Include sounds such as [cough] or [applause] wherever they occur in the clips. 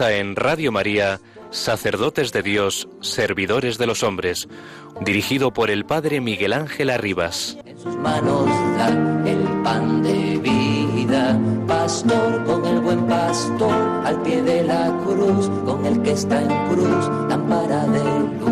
En Radio María, Sacerdotes de Dios, Servidores de los Hombres, dirigido por el Padre Miguel Ángel Arribas. En sus manos da el pan de vida, pastor con el buen pastor, al pie de la cruz, con el que está en cruz, lámpara de luz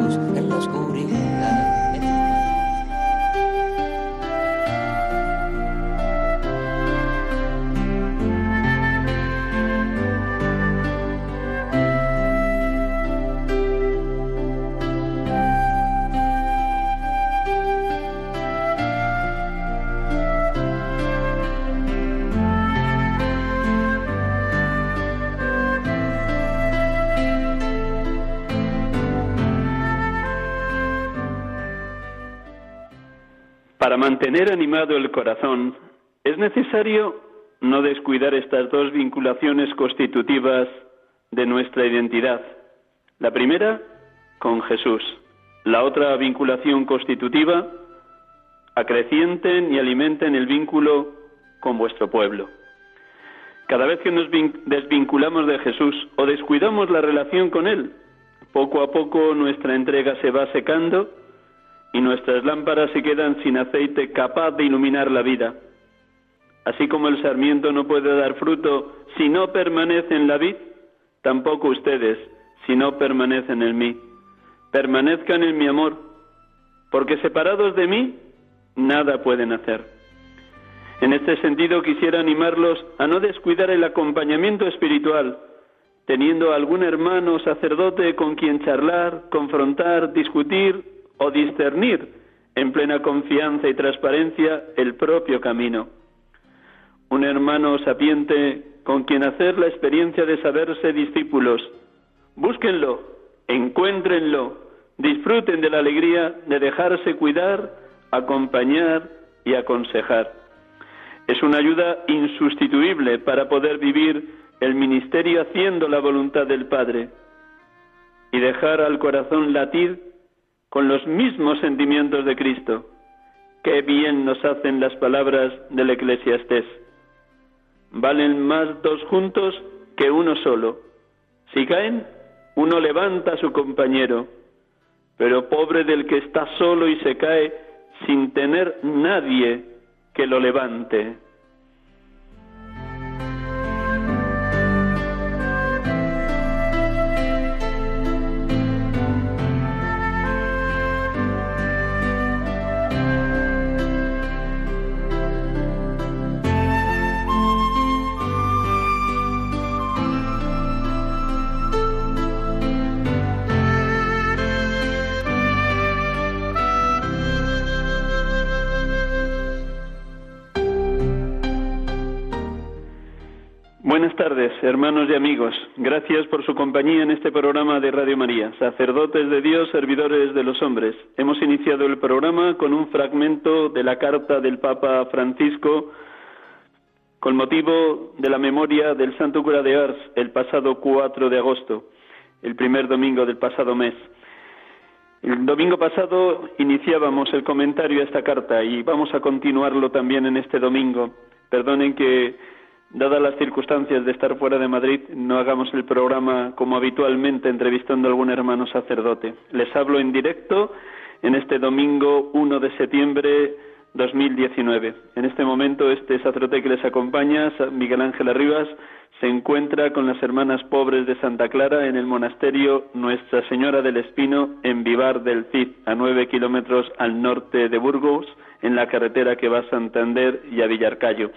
mantener animado el corazón, es necesario no descuidar estas dos vinculaciones constitutivas de nuestra identidad. La primera, con Jesús. La otra vinculación constitutiva, acrecienten y alimenten el vínculo con vuestro pueblo. Cada vez que nos desvinculamos de Jesús o descuidamos la relación con Él, poco a poco nuestra entrega se va secando y nuestras lámparas se quedan sin aceite capaz de iluminar la vida. Así como el sarmiento no puede dar fruto si no permanece en la vid, tampoco ustedes si no permanecen en mí. Permanezcan en mi amor, porque separados de mí, nada pueden hacer. En este sentido quisiera animarlos a no descuidar el acompañamiento espiritual, teniendo algún hermano sacerdote con quien charlar, confrontar, discutir o discernir en plena confianza y transparencia el propio camino. Un hermano sapiente con quien hacer la experiencia de saberse discípulos. Búsquenlo, encuéntrenlo, disfruten de la alegría de dejarse cuidar, acompañar y aconsejar. Es una ayuda insustituible para poder vivir el ministerio haciendo la voluntad del Padre y dejar al corazón latir con los mismos sentimientos de Cristo. Qué bien nos hacen las palabras del Eclesiastés. Valen más dos juntos que uno solo. Si caen, uno levanta a su compañero, pero pobre del que está solo y se cae sin tener nadie que lo levante. Hermanos y amigos. Gracias por su compañía en este programa de Radio María. Sacerdotes de Dios, servidores de los hombres. Hemos iniciado el programa con un fragmento de la carta del Papa Francisco con motivo de la memoria del Santo Cura de Ars el pasado 4 de agosto, el primer domingo del pasado mes. El domingo pasado iniciábamos el comentario a esta carta y vamos a continuarlo también en este domingo. Perdonen que dadas las circunstancias de estar fuera de Madrid, no hagamos el programa como habitualmente entrevistando a algún hermano sacerdote. Les hablo en directo en este domingo 1 de septiembre 2019. En este momento, este sacerdote que les acompaña, Miguel Ángel Arribas, se encuentra con las hermanas pobres de Santa Clara en el monasterio Nuestra Señora del Espino en Vivar del Cid, a nueve kilómetros al norte de Burgos, en la carretera que va a Santander y a Villarcayo.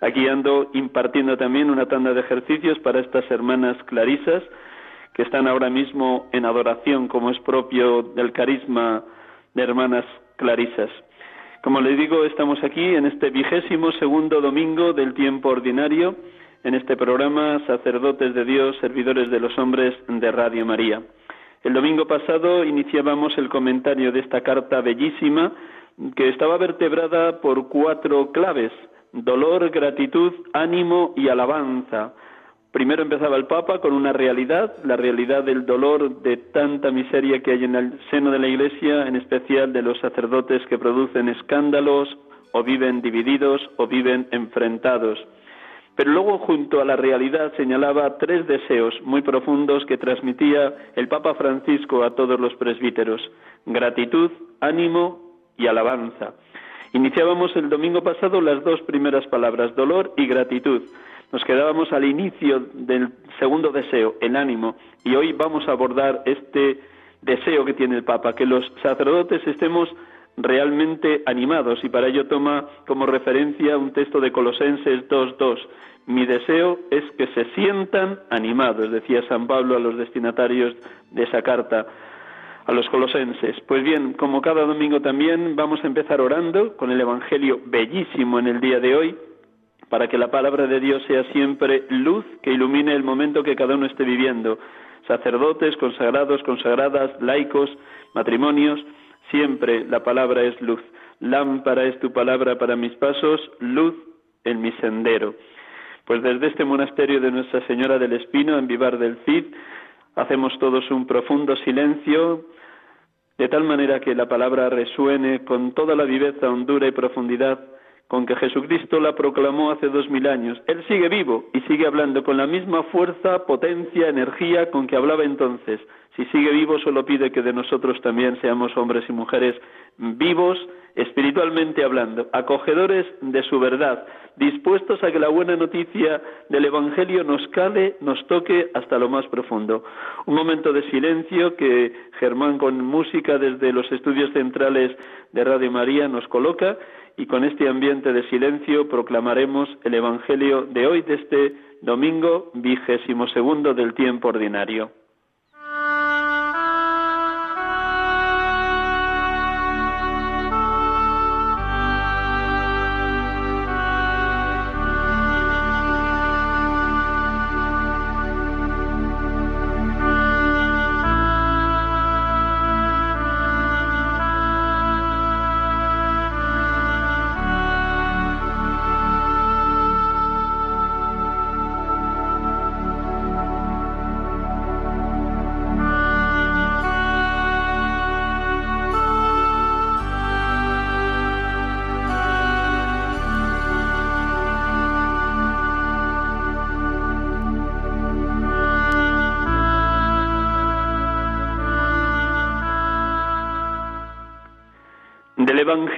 Aquí ando impartiendo también una tanda de ejercicios para estas hermanas clarisas que están ahora mismo en adoración, como es propio del carisma de hermanas clarisas. Como les digo, estamos aquí en este vigésimo segundo domingo del tiempo ordinario en este programa Sacerdotes de Dios, Servidores de los Hombres de Radio María. El domingo pasado iniciábamos el comentario de esta carta bellísima que estaba vertebrada por cuatro claves, dolor, gratitud, ánimo y alabanza. Primero empezaba el Papa con una realidad, la realidad del dolor de tanta miseria que hay en el seno de la Iglesia, en especial de los sacerdotes que producen escándalos o viven divididos o viven enfrentados. Pero luego junto a la realidad señalaba tres deseos muy profundos que transmitía el Papa Francisco a todos los presbíteros, gratitud, ánimo y alabanza. Iniciábamos el domingo pasado las dos primeras palabras, dolor y gratitud. Nos quedábamos al inicio del segundo deseo, el ánimo, y hoy vamos a abordar este deseo que tiene el Papa, que los sacerdotes estemos realmente animados y para ello toma como referencia un texto de Colosenses 2.2. Mi deseo es que se sientan animados, decía San Pablo a los destinatarios de esa carta a los colosenses. Pues bien, como cada domingo también vamos a empezar orando con el Evangelio bellísimo en el día de hoy, para que la palabra de Dios sea siempre luz que ilumine el momento que cada uno esté viviendo. Sacerdotes, consagrados, consagradas, laicos, matrimonios, Siempre la palabra es luz. Lámpara es tu palabra para mis pasos, luz en mi sendero. Pues desde este monasterio de Nuestra Señora del Espino, en Vivar del Cid, hacemos todos un profundo silencio, de tal manera que la palabra resuene con toda la viveza, hondura y profundidad con que Jesucristo la proclamó hace dos mil años. Él sigue vivo y sigue hablando con la misma fuerza, potencia, energía con que hablaba entonces. Si sigue vivo, solo pide que de nosotros también seamos hombres y mujeres vivos, espiritualmente hablando, acogedores de su verdad, dispuestos a que la buena noticia del Evangelio nos cale, nos toque hasta lo más profundo. Un momento de silencio que Germán con música desde los estudios centrales de Radio María nos coloca y con este ambiente de silencio proclamaremos el Evangelio de hoy, de este domingo vigésimo segundo del tiempo ordinario.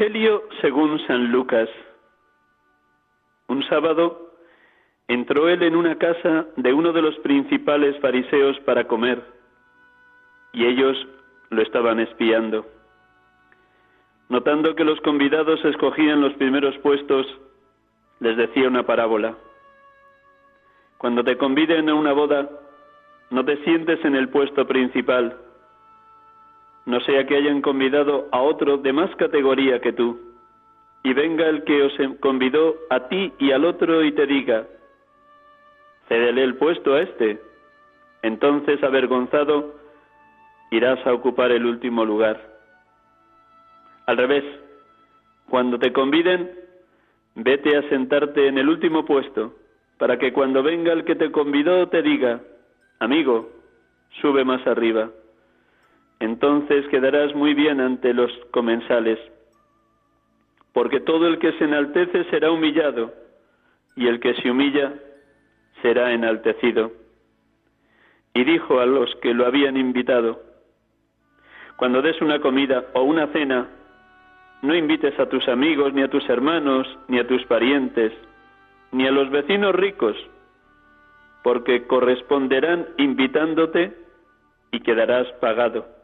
Evangelio según San Lucas. Un sábado entró él en una casa de uno de los principales fariseos para comer, y ellos lo estaban espiando. Notando que los convidados escogían los primeros puestos, les decía una parábola. Cuando te conviden a una boda, no te sientes en el puesto principal no sea que hayan convidado a otro de más categoría que tú, y venga el que os convidó a ti y al otro y te diga, cédele el puesto a este. Entonces, avergonzado, irás a ocupar el último lugar. Al revés, cuando te conviden, vete a sentarte en el último puesto, para que cuando venga el que te convidó te diga, amigo, sube más arriba entonces quedarás muy bien ante los comensales, porque todo el que se enaltece será humillado, y el que se humilla será enaltecido. Y dijo a los que lo habían invitado, cuando des una comida o una cena, no invites a tus amigos, ni a tus hermanos, ni a tus parientes, ni a los vecinos ricos, porque corresponderán invitándote y quedarás pagado.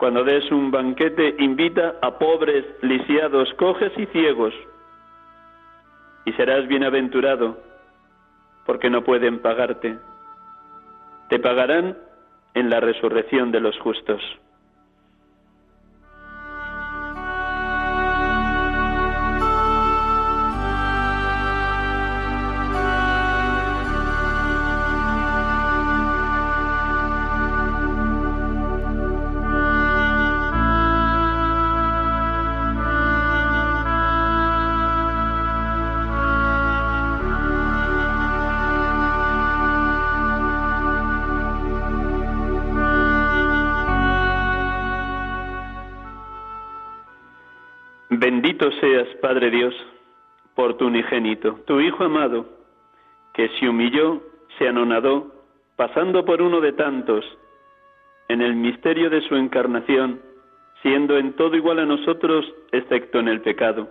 Cuando des un banquete, invita a pobres, lisiados, cojes y ciegos, y serás bienaventurado, porque no pueden pagarte. Te pagarán en la resurrección de los justos. Dios, por tu unigénito, tu Hijo amado, que se humilló, se anonadó, pasando por uno de tantos, en el misterio de su encarnación, siendo en todo igual a nosotros, excepto en el pecado.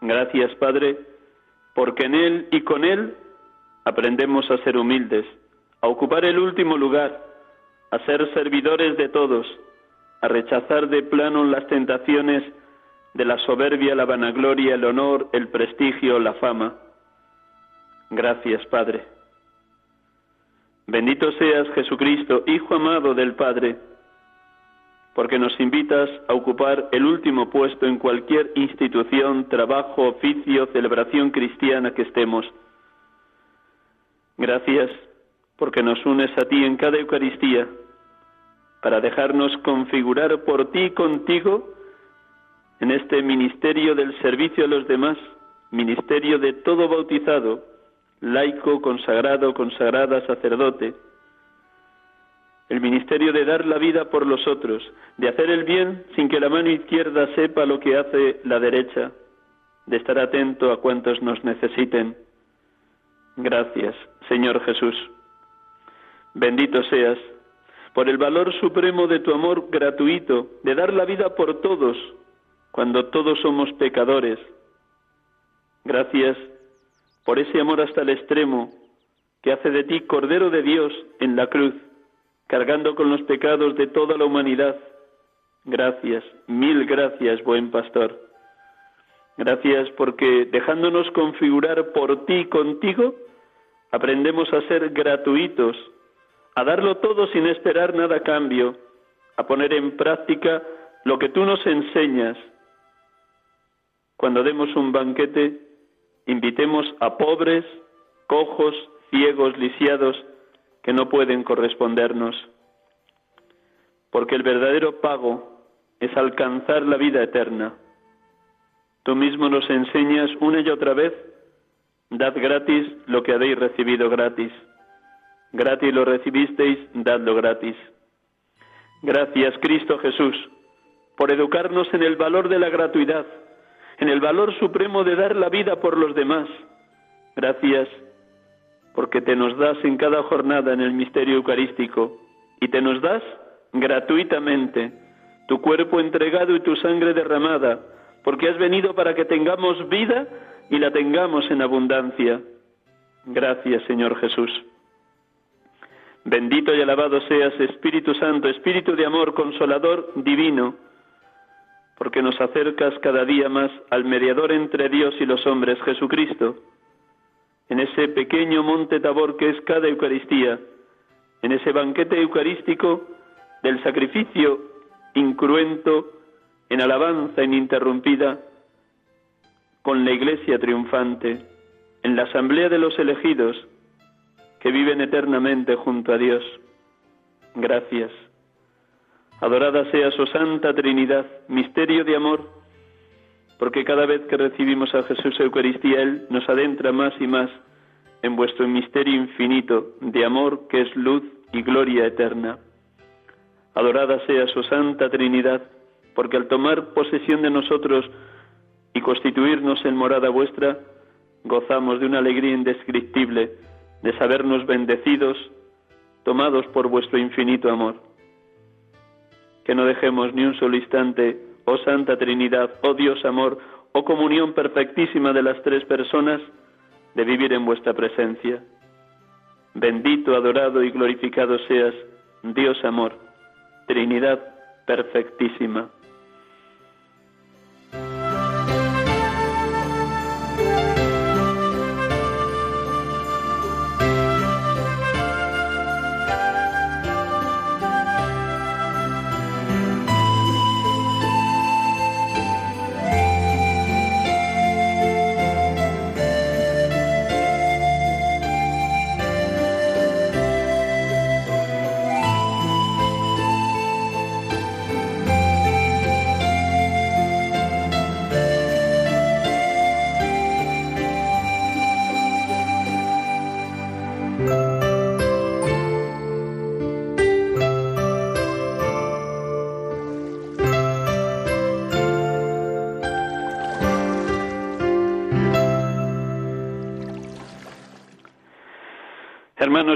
Gracias, Padre, porque en Él y con Él aprendemos a ser humildes, a ocupar el último lugar, a ser servidores de todos, a rechazar de plano las tentaciones de la soberbia, la vanagloria, el honor, el prestigio, la fama. Gracias, Padre. Bendito seas, Jesucristo, Hijo amado del Padre, porque nos invitas a ocupar el último puesto en cualquier institución, trabajo, oficio, celebración cristiana que estemos. Gracias porque nos unes a ti en cada Eucaristía, para dejarnos configurar por ti contigo en este ministerio del servicio a los demás, ministerio de todo bautizado, laico, consagrado, consagrada, sacerdote, el ministerio de dar la vida por los otros, de hacer el bien sin que la mano izquierda sepa lo que hace la derecha, de estar atento a cuantos nos necesiten. Gracias, Señor Jesús. Bendito seas por el valor supremo de tu amor gratuito, de dar la vida por todos, cuando todos somos pecadores. Gracias por ese amor hasta el extremo que hace de ti Cordero de Dios en la cruz, cargando con los pecados de toda la humanidad. Gracias, mil gracias, buen pastor. Gracias porque dejándonos configurar por ti contigo, aprendemos a ser gratuitos, a darlo todo sin esperar nada a cambio, a poner en práctica lo que tú nos enseñas, cuando demos un banquete, invitemos a pobres, cojos, ciegos, lisiados, que no pueden correspondernos. Porque el verdadero pago es alcanzar la vida eterna. Tú mismo nos enseñas una y otra vez, dad gratis lo que habéis recibido gratis. Gratis lo recibisteis, dadlo gratis. Gracias, Cristo Jesús, por educarnos en el valor de la gratuidad en el valor supremo de dar la vida por los demás. Gracias porque te nos das en cada jornada en el misterio eucarístico y te nos das gratuitamente tu cuerpo entregado y tu sangre derramada, porque has venido para que tengamos vida y la tengamos en abundancia. Gracias, Señor Jesús. Bendito y alabado seas, Espíritu Santo, Espíritu de amor, consolador, divino porque nos acercas cada día más al mediador entre Dios y los hombres, Jesucristo, en ese pequeño monte Tabor que es cada Eucaristía, en ese banquete eucarístico del sacrificio incruento, en alabanza ininterrumpida, con la Iglesia triunfante, en la asamblea de los elegidos que viven eternamente junto a Dios. Gracias. Adorada sea su Santa Trinidad, misterio de amor, porque cada vez que recibimos a Jesús Eucaristía, Él nos adentra más y más en vuestro misterio infinito de amor que es luz y gloria eterna. Adorada sea su Santa Trinidad, porque al tomar posesión de nosotros y constituirnos en morada vuestra, gozamos de una alegría indescriptible de sabernos bendecidos, tomados por vuestro infinito amor que no dejemos ni un solo instante, oh Santa Trinidad, oh Dios amor, oh comunión perfectísima de las tres personas, de vivir en vuestra presencia. Bendito, adorado y glorificado seas, Dios amor, Trinidad perfectísima.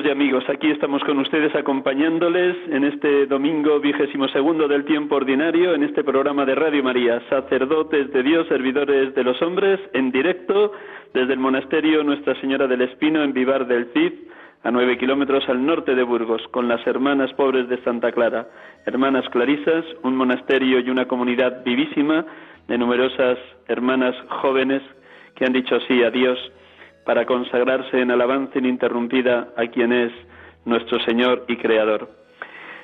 Hermanos y amigos, aquí estamos con ustedes acompañándoles en este domingo vigésimo segundo del tiempo ordinario en este programa de Radio María, sacerdotes de Dios, servidores de los hombres, en directo desde el monasterio Nuestra Señora del Espino en Vivar del Cid, a nueve kilómetros al norte de Burgos, con las hermanas pobres de Santa Clara, hermanas clarisas, un monasterio y una comunidad vivísima de numerosas hermanas jóvenes que han dicho sí a Dios para consagrarse en alabanza ininterrumpida a quien es nuestro Señor y Creador.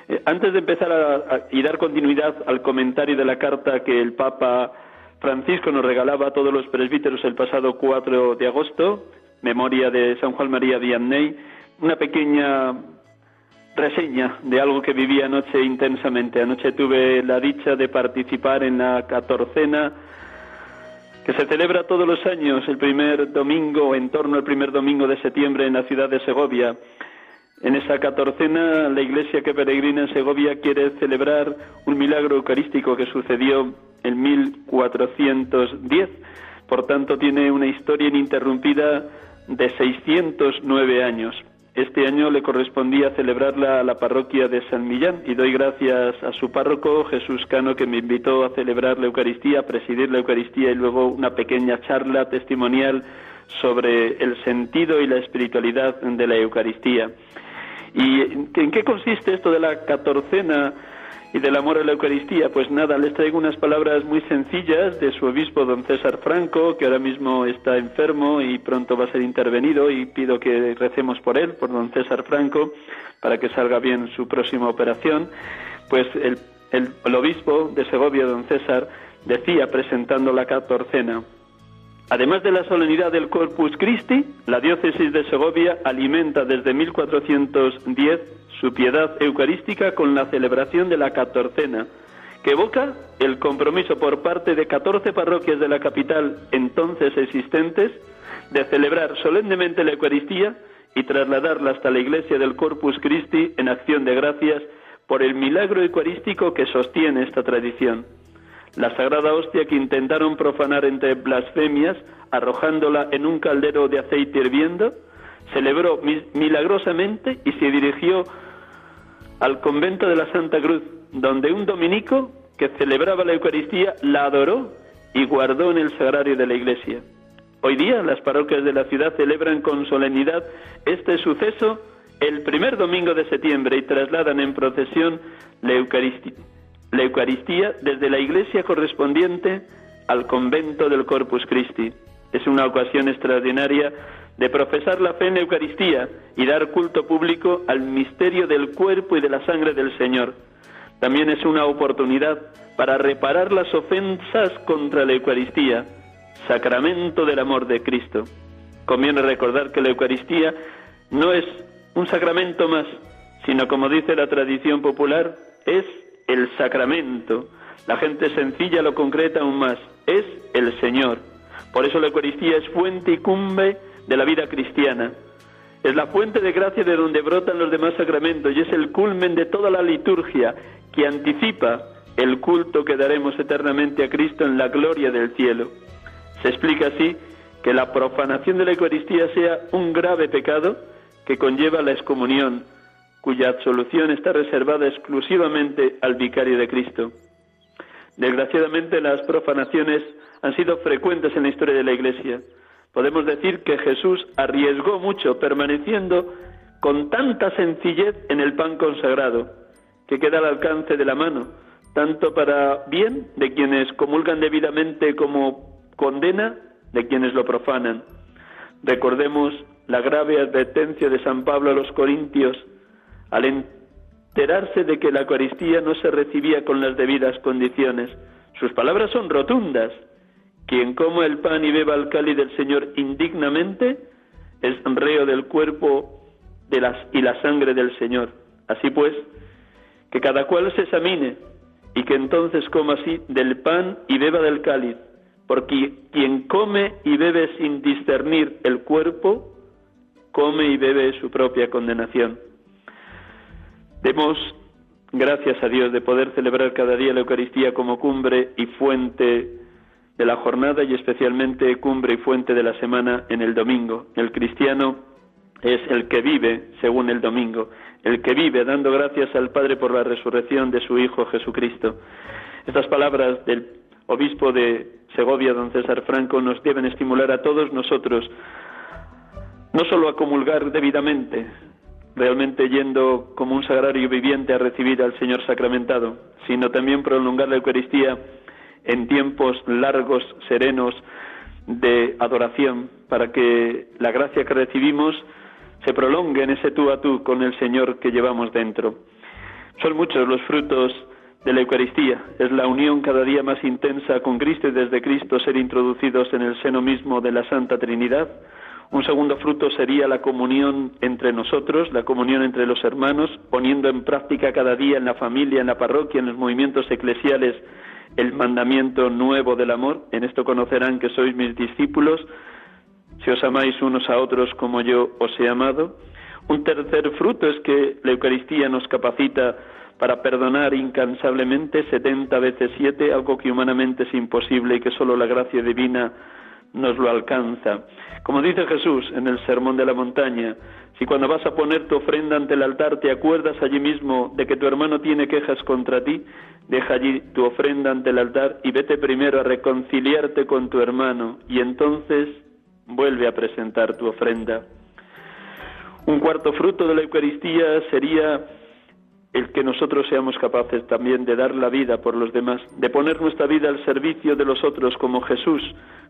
Eh, antes de empezar a, y dar continuidad al comentario de la carta que el Papa Francisco nos regalaba a todos los presbíteros el pasado 4 de agosto, memoria de San Juan María Vianney, una pequeña reseña de algo que viví anoche intensamente. Anoche tuve la dicha de participar en la catorcena que se celebra todos los años el primer domingo, en torno al primer domingo de septiembre en la ciudad de Segovia. En esa catorcena, la iglesia que peregrina en Segovia quiere celebrar un milagro eucarístico que sucedió en 1410. Por tanto, tiene una historia ininterrumpida de 609 años. Este año le correspondía celebrarla a la parroquia de San Millán y doy gracias a su párroco Jesús Cano que me invitó a celebrar la Eucaristía, a presidir la Eucaristía y luego una pequeña charla testimonial sobre el sentido y la espiritualidad de la Eucaristía. ¿Y en qué consiste esto de la catorcena y del amor a la Eucaristía? Pues nada, les traigo unas palabras muy sencillas de su obispo don César Franco, que ahora mismo está enfermo y pronto va a ser intervenido y pido que recemos por él, por don César Franco, para que salga bien su próxima operación. Pues el, el, obispo de Segovia, don César, decía presentando la catorcena, Además de la solemnidad del Corpus Christi, la diócesis de Segovia alimenta desde 1410 su piedad eucarística con la celebración de la catorcena, que evoca el compromiso por parte de 14 parroquias de la capital entonces existentes de celebrar solemnemente la Eucaristía y trasladarla hasta la iglesia del Corpus Christi en acción de gracias por el milagro eucarístico que sostiene esta tradición. La sagrada hostia que intentaron profanar entre blasfemias, arrojándola en un caldero de aceite hirviendo, celebró milagrosamente y se dirigió al convento de la Santa Cruz, donde un dominico que celebraba la Eucaristía la adoró y guardó en el sagrario de la iglesia. Hoy día las parroquias de la ciudad celebran con solemnidad este suceso el primer domingo de septiembre y trasladan en procesión la Eucaristía, la Eucaristía desde la iglesia correspondiente al convento del Corpus Christi. Es una ocasión extraordinaria de profesar la fe en Eucaristía y dar culto público al misterio del cuerpo y de la sangre del Señor. También es una oportunidad para reparar las ofensas contra la Eucaristía, sacramento del amor de Cristo. Conviene recordar que la Eucaristía no es un sacramento más, sino como dice la tradición popular, es el sacramento. La gente sencilla lo concreta aún más, es el Señor. Por eso la Eucaristía es fuente y cumbre de la vida cristiana. Es la fuente de gracia de donde brotan los demás sacramentos y es el culmen de toda la liturgia que anticipa el culto que daremos eternamente a Cristo en la gloria del cielo. Se explica así que la profanación de la Eucaristía sea un grave pecado que conlleva la excomunión, cuya absolución está reservada exclusivamente al vicario de Cristo. Desgraciadamente las profanaciones han sido frecuentes en la historia de la Iglesia podemos decir que Jesús arriesgó mucho permaneciendo con tanta sencillez en el pan consagrado, que queda al alcance de la mano, tanto para bien de quienes comulgan debidamente como condena de quienes lo profanan. Recordemos la grave advertencia de San Pablo a los Corintios al enterarse de que la Eucaristía no se recibía con las debidas condiciones. Sus palabras son rotundas. Quien coma el pan y beba el cáliz del Señor indignamente es reo del cuerpo de las, y la sangre del Señor. Así pues, que cada cual se examine y que entonces coma así del pan y beba del cáliz, porque quien come y bebe sin discernir el cuerpo, come y bebe su propia condenación. Demos gracias a Dios de poder celebrar cada día la Eucaristía como cumbre y fuente de la jornada y especialmente cumbre y fuente de la semana en el domingo. El cristiano es el que vive según el domingo, el que vive dando gracias al Padre por la resurrección de su Hijo Jesucristo. Estas palabras del obispo de Segovia, don César Franco, nos deben estimular a todos nosotros no solo a comulgar debidamente, realmente yendo como un sagrario viviente a recibir al Señor sacramentado, sino también prolongar la Eucaristía en tiempos largos, serenos de adoración, para que la gracia que recibimos se prolongue en ese tú a tú con el Señor que llevamos dentro. Son muchos los frutos de la Eucaristía. Es la unión cada día más intensa con Cristo y desde Cristo ser introducidos en el seno mismo de la Santa Trinidad un segundo fruto sería la comunión entre nosotros, la comunión entre los hermanos, poniendo en práctica cada día en la familia, en la parroquia, en los movimientos eclesiales, el mandamiento nuevo del amor. En esto conocerán que sois mis discípulos, si os amáis unos a otros como yo os he amado. Un tercer fruto es que la Eucaristía nos capacita para perdonar incansablemente setenta veces siete, algo que humanamente es imposible y que solo la gracia divina nos lo alcanza. Como dice Jesús en el Sermón de la Montaña, si cuando vas a poner tu ofrenda ante el altar te acuerdas allí mismo de que tu hermano tiene quejas contra ti, deja allí tu ofrenda ante el altar y vete primero a reconciliarte con tu hermano y entonces vuelve a presentar tu ofrenda. Un cuarto fruto de la Eucaristía sería el que nosotros seamos capaces también de dar la vida por los demás, de poner nuestra vida al servicio de los otros como Jesús.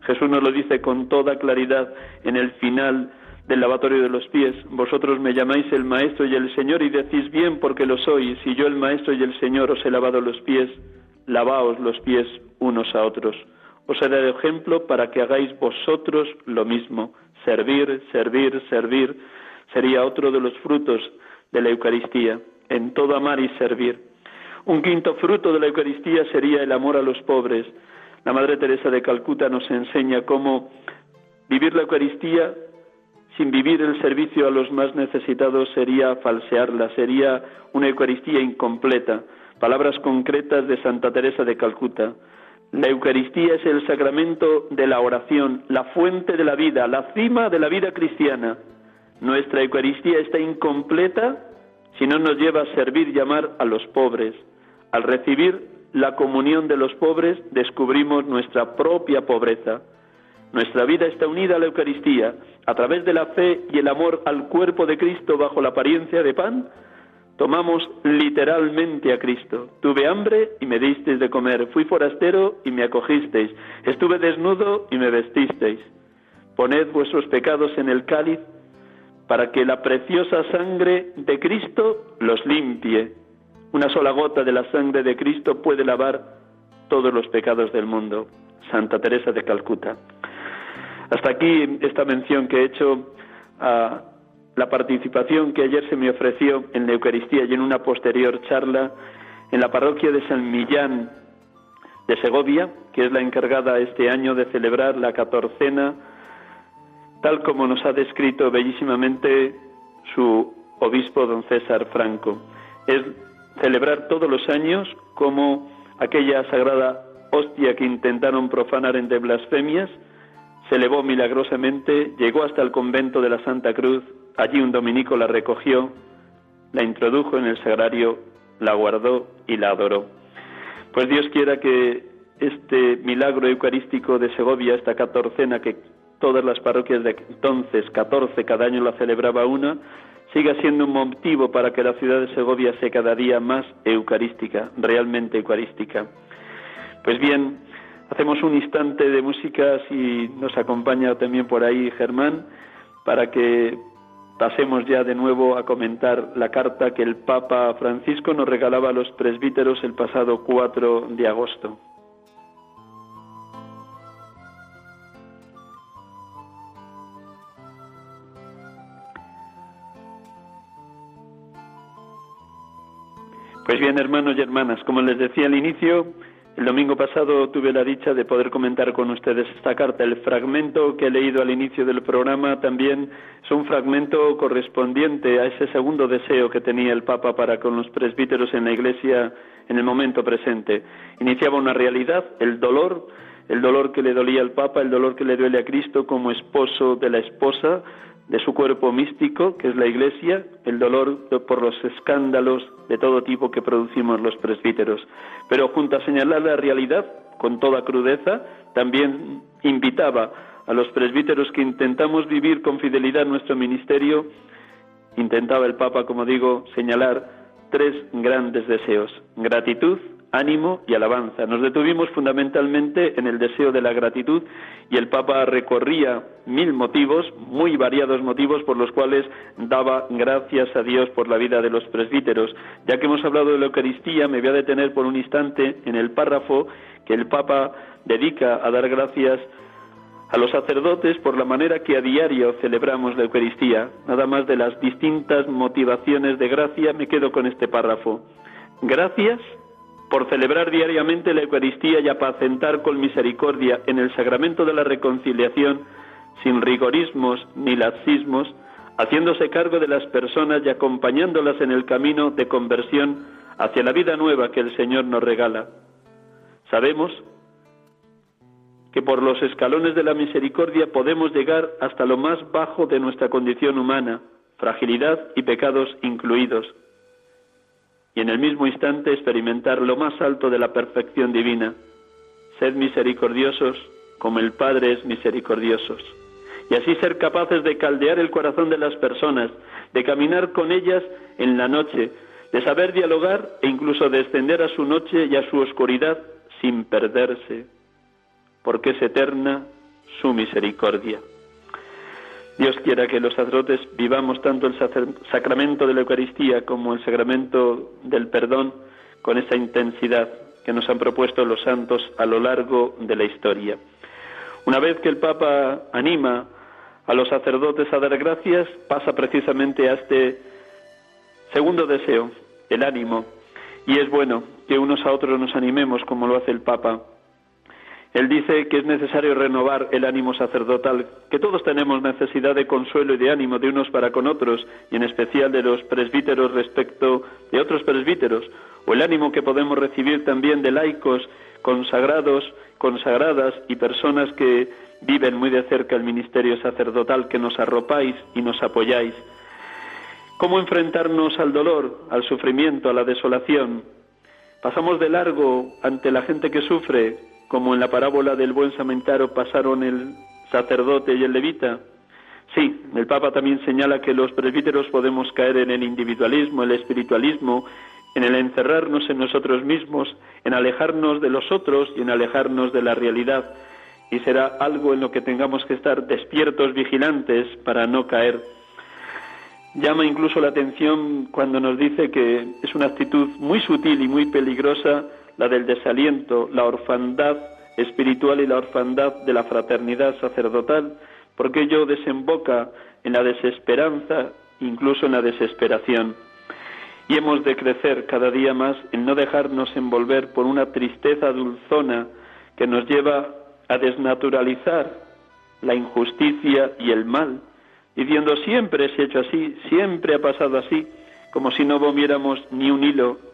Jesús nos lo dice con toda claridad en el final del lavatorio de los pies. Vosotros me llamáis el Maestro y el Señor y decís bien porque lo soy. Si yo el Maestro y el Señor os he lavado los pies, lavaos los pies unos a otros. Os he dado ejemplo para que hagáis vosotros lo mismo. Servir, servir, servir sería otro de los frutos de la Eucaristía en todo amar y servir. Un quinto fruto de la Eucaristía sería el amor a los pobres. La Madre Teresa de Calcuta nos enseña cómo vivir la Eucaristía sin vivir el servicio a los más necesitados sería falsearla, sería una Eucaristía incompleta. Palabras concretas de Santa Teresa de Calcuta. La Eucaristía es el sacramento de la oración, la fuente de la vida, la cima de la vida cristiana. Nuestra Eucaristía está incompleta si no nos lleva a servir y amar a los pobres. Al recibir la comunión de los pobres descubrimos nuestra propia pobreza. Nuestra vida está unida a la Eucaristía. A través de la fe y el amor al cuerpo de Cristo bajo la apariencia de pan, tomamos literalmente a Cristo. Tuve hambre y me disteis de comer. Fui forastero y me acogisteis. Estuve desnudo y me vestisteis. Poned vuestros pecados en el cáliz para que la preciosa sangre de Cristo los limpie. Una sola gota de la sangre de Cristo puede lavar todos los pecados del mundo. Santa Teresa de Calcuta. Hasta aquí esta mención que he hecho a la participación que ayer se me ofreció en la Eucaristía y en una posterior charla en la parroquia de San Millán de Segovia, que es la encargada este año de celebrar la catorcena tal como nos ha descrito bellísimamente su obispo don César Franco. Es celebrar todos los años como aquella sagrada hostia que intentaron profanar en de blasfemias, se elevó milagrosamente, llegó hasta el convento de la Santa Cruz, allí un dominico la recogió, la introdujo en el sagrario, la guardó y la adoró. Pues Dios quiera que este milagro eucarístico de Segovia, esta catorcena que todas las parroquias de entonces, 14, cada año la celebraba una, siga siendo un motivo para que la ciudad de Segovia sea cada día más eucarística, realmente eucarística. Pues bien, hacemos un instante de música si nos acompaña también por ahí Germán para que pasemos ya de nuevo a comentar la carta que el Papa Francisco nos regalaba a los presbíteros el pasado 4 de agosto. Pues bien, hermanos y hermanas, como les decía al inicio, el domingo pasado tuve la dicha de poder comentar con ustedes esta carta. El fragmento que he leído al inicio del programa también es un fragmento correspondiente a ese segundo deseo que tenía el Papa para con los presbíteros en la Iglesia en el momento presente. Iniciaba una realidad, el dolor, el dolor que le dolía al Papa, el dolor que le duele a Cristo como esposo de la esposa, de su cuerpo místico, que es la Iglesia, el dolor por los escándalos de todo tipo que producimos los presbíteros. Pero junto a señalar la realidad con toda crudeza, también invitaba a los presbíteros que intentamos vivir con fidelidad nuestro ministerio, intentaba el Papa, como digo, señalar tres grandes deseos, gratitud, ánimo y alabanza. Nos detuvimos fundamentalmente en el deseo de la gratitud y el Papa recorría mil motivos, muy variados motivos por los cuales daba gracias a Dios por la vida de los presbíteros. Ya que hemos hablado de la Eucaristía, me voy a detener por un instante en el párrafo que el Papa dedica a dar gracias a los sacerdotes por la manera que a diario celebramos la Eucaristía. Nada más de las distintas motivaciones de gracia, me quedo con este párrafo. Gracias por celebrar diariamente la Eucaristía y apacentar con misericordia en el sacramento de la reconciliación, sin rigorismos ni laxismos, haciéndose cargo de las personas y acompañándolas en el camino de conversión hacia la vida nueva que el Señor nos regala. Sabemos que por los escalones de la misericordia podemos llegar hasta lo más bajo de nuestra condición humana, fragilidad y pecados incluidos y en el mismo instante experimentar lo más alto de la perfección divina. Sed misericordiosos como el Padre es misericordiosos. Y así ser capaces de caldear el corazón de las personas, de caminar con ellas en la noche, de saber dialogar e incluso de extender a su noche y a su oscuridad sin perderse, porque es eterna su misericordia. Dios quiera que los sacerdotes vivamos tanto el sacramento de la Eucaristía como el sacramento del perdón con esa intensidad que nos han propuesto los santos a lo largo de la historia. Una vez que el Papa anima a los sacerdotes a dar gracias, pasa precisamente a este segundo deseo, el ánimo. Y es bueno que unos a otros nos animemos como lo hace el Papa él dice que es necesario renovar el ánimo sacerdotal, que todos tenemos necesidad de consuelo y de ánimo de unos para con otros, y en especial de los presbíteros respecto de otros presbíteros, o el ánimo que podemos recibir también de laicos consagrados, consagradas y personas que viven muy de cerca el ministerio sacerdotal, que nos arropáis y nos apoyáis. ¿Cómo enfrentarnos al dolor, al sufrimiento, a la desolación? Pasamos de largo ante la gente que sufre, como en la parábola del buen samentario pasaron el sacerdote y el levita. Sí, el Papa también señala que los presbíteros podemos caer en el individualismo, el espiritualismo, en el encerrarnos en nosotros mismos, en alejarnos de los otros y en alejarnos de la realidad. Y será algo en lo que tengamos que estar despiertos, vigilantes, para no caer. Llama incluso la atención cuando nos dice que es una actitud muy sutil y muy peligrosa la del desaliento, la orfandad espiritual y la orfandad de la fraternidad sacerdotal, porque ello desemboca en la desesperanza, incluso en la desesperación. Y hemos de crecer cada día más en no dejarnos envolver por una tristeza dulzona que nos lleva a desnaturalizar la injusticia y el mal, diciendo siempre se ha hecho así, siempre ha pasado así, como si no moviéramos ni un hilo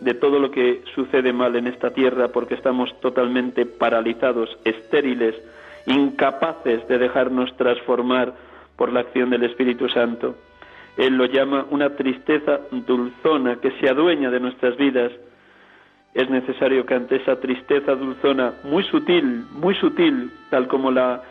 de todo lo que sucede mal en esta tierra porque estamos totalmente paralizados, estériles, incapaces de dejarnos transformar por la acción del Espíritu Santo. Él lo llama una tristeza dulzona que se adueña de nuestras vidas. Es necesario que ante esa tristeza dulzona, muy sutil, muy sutil, tal como la,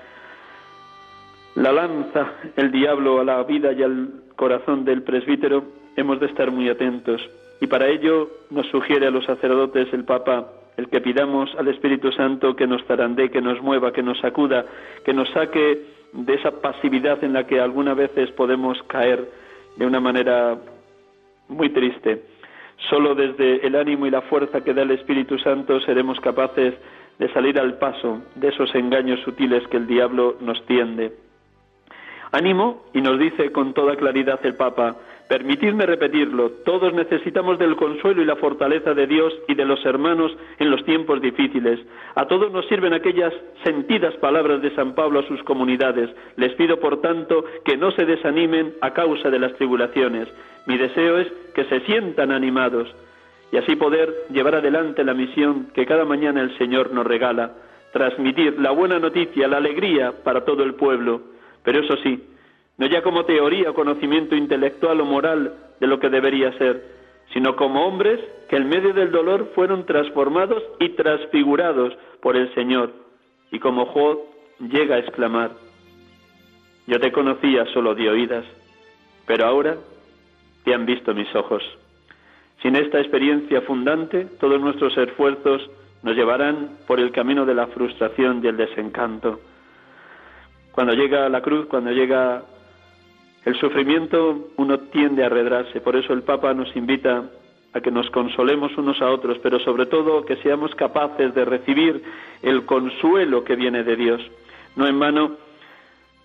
la lanza el diablo a la vida y al corazón del presbítero, hemos de estar muy atentos. Y para ello nos sugiere a los sacerdotes el Papa el que pidamos al Espíritu Santo que nos zarandee, que nos mueva, que nos sacuda, que nos saque de esa pasividad en la que algunas veces podemos caer de una manera muy triste. Solo desde el ánimo y la fuerza que da el Espíritu Santo seremos capaces de salir al paso de esos engaños sutiles que el diablo nos tiende. Ánimo, y nos dice con toda claridad el Papa, permitidme repetirlo, todos necesitamos del consuelo y la fortaleza de Dios y de los hermanos en los tiempos difíciles. A todos nos sirven aquellas sentidas palabras de San Pablo a sus comunidades. Les pido, por tanto, que no se desanimen a causa de las tribulaciones. Mi deseo es que se sientan animados y así poder llevar adelante la misión que cada mañana el Señor nos regala, transmitir la buena noticia, la alegría para todo el pueblo pero eso sí, no ya como teoría o conocimiento intelectual o moral de lo que debería ser, sino como hombres que en medio del dolor fueron transformados y transfigurados por el Señor. Y como Job llega a exclamar, yo te conocía solo de oídas, pero ahora te han visto mis ojos. Sin esta experiencia fundante, todos nuestros esfuerzos nos llevarán por el camino de la frustración y el desencanto. Cuando llega la cruz, cuando llega el sufrimiento, uno tiende a arredrarse. Por eso el Papa nos invita a que nos consolemos unos a otros, pero sobre todo que seamos capaces de recibir el consuelo que viene de Dios. No en vano,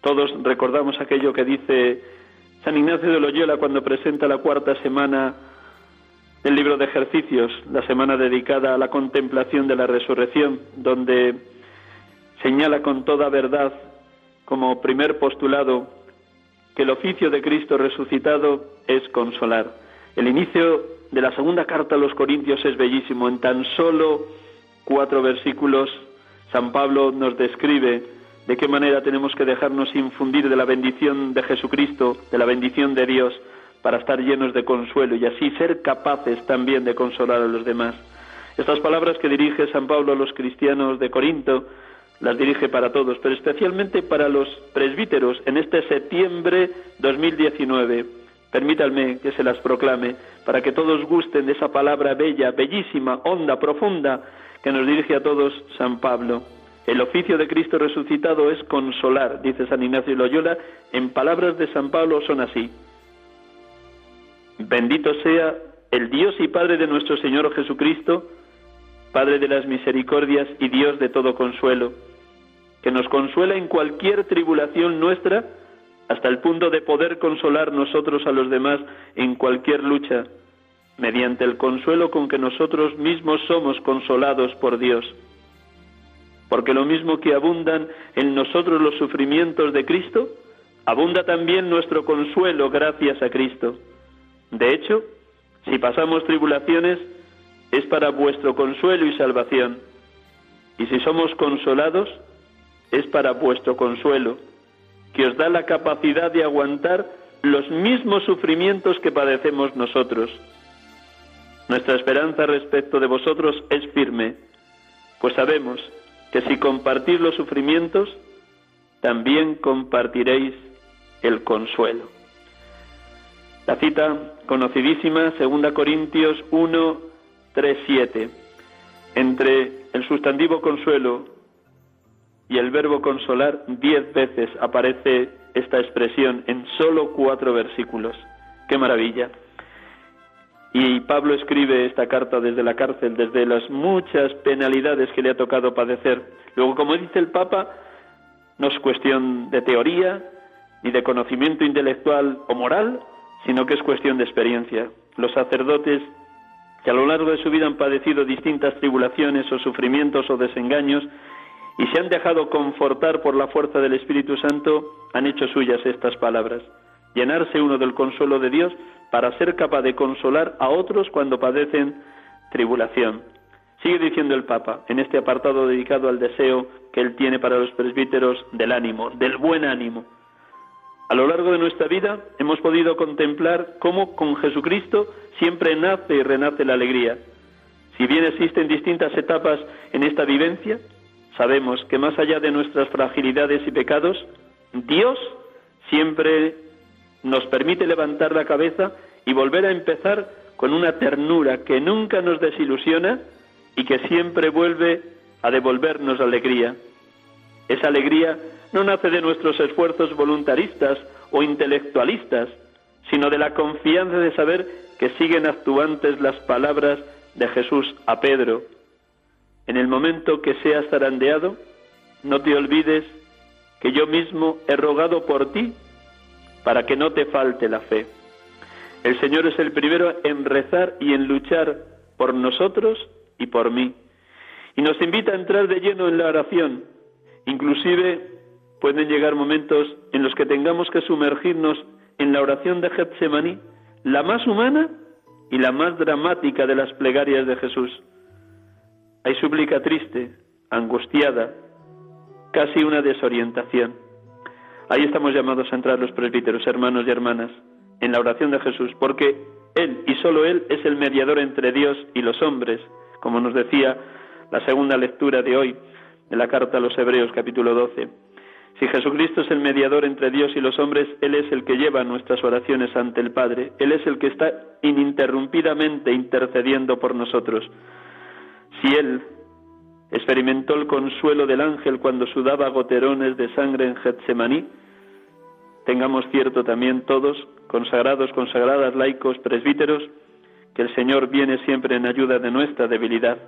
todos recordamos aquello que dice San Ignacio de Loyola cuando presenta la cuarta semana del libro de ejercicios, la semana dedicada a la contemplación de la resurrección, donde señala con toda verdad como primer postulado que el oficio de Cristo resucitado es consolar. El inicio de la segunda carta a los Corintios es bellísimo. En tan solo cuatro versículos, San Pablo nos describe de qué manera tenemos que dejarnos infundir de la bendición de Jesucristo, de la bendición de Dios, para estar llenos de consuelo y así ser capaces también de consolar a los demás. Estas palabras que dirige San Pablo a los cristianos de Corinto las dirige para todos, pero especialmente para los presbíteros en este septiembre 2019. Permítanme que se las proclame para que todos gusten de esa palabra bella, bellísima, honda, profunda que nos dirige a todos San Pablo. El oficio de Cristo resucitado es consolar, dice San Ignacio Loyola, en palabras de San Pablo son así. Bendito sea el Dios y Padre de nuestro Señor Jesucristo, Padre de las misericordias y Dios de todo consuelo que nos consuela en cualquier tribulación nuestra, hasta el punto de poder consolar nosotros a los demás en cualquier lucha, mediante el consuelo con que nosotros mismos somos consolados por Dios. Porque lo mismo que abundan en nosotros los sufrimientos de Cristo, abunda también nuestro consuelo gracias a Cristo. De hecho, si pasamos tribulaciones, es para vuestro consuelo y salvación. Y si somos consolados, es para vuestro consuelo, que os da la capacidad de aguantar los mismos sufrimientos que padecemos nosotros. Nuestra esperanza respecto de vosotros es firme, pues sabemos que si compartís los sufrimientos, también compartiréis el consuelo. La cita conocidísima, 2 Corintios 1, 3, 7. Entre el sustantivo consuelo y el verbo consolar, diez veces aparece esta expresión en solo cuatro versículos. ¡Qué maravilla! Y Pablo escribe esta carta desde la cárcel, desde las muchas penalidades que le ha tocado padecer. Luego, como dice el Papa, no es cuestión de teoría, ni de conocimiento intelectual o moral, sino que es cuestión de experiencia. Los sacerdotes que a lo largo de su vida han padecido distintas tribulaciones o sufrimientos o desengaños, y se han dejado confortar por la fuerza del Espíritu Santo, han hecho suyas estas palabras. Llenarse uno del consuelo de Dios para ser capaz de consolar a otros cuando padecen tribulación. Sigue diciendo el Papa en este apartado dedicado al deseo que él tiene para los presbíteros del ánimo, del buen ánimo. A lo largo de nuestra vida hemos podido contemplar cómo con Jesucristo siempre nace y renace la alegría. Si bien existen distintas etapas en esta vivencia, Sabemos que más allá de nuestras fragilidades y pecados, Dios siempre nos permite levantar la cabeza y volver a empezar con una ternura que nunca nos desilusiona y que siempre vuelve a devolvernos alegría. Esa alegría no nace de nuestros esfuerzos voluntaristas o intelectualistas, sino de la confianza de saber que siguen actuantes las palabras de Jesús a Pedro. En el momento que seas zarandeado, no te olvides que yo mismo he rogado por ti para que no te falte la fe. El Señor es el primero en rezar y en luchar por nosotros y por mí. Y nos invita a entrar de lleno en la oración. Inclusive pueden llegar momentos en los que tengamos que sumergirnos en la oración de Getsemaní, la más humana y la más dramática de las plegarias de Jesús. Hay súplica triste, angustiada, casi una desorientación. Ahí estamos llamados a entrar los presbíteros, hermanos y hermanas, en la oración de Jesús, porque Él y solo Él es el mediador entre Dios y los hombres, como nos decía la segunda lectura de hoy de la carta a los Hebreos capítulo 12. Si Jesucristo es el mediador entre Dios y los hombres, Él es el que lleva nuestras oraciones ante el Padre, Él es el que está ininterrumpidamente intercediendo por nosotros. Si Él experimentó el consuelo del ángel cuando sudaba goterones de sangre en Getsemaní, tengamos cierto también todos, consagrados, consagradas, laicos, presbíteros, que el Señor viene siempre en ayuda de nuestra debilidad.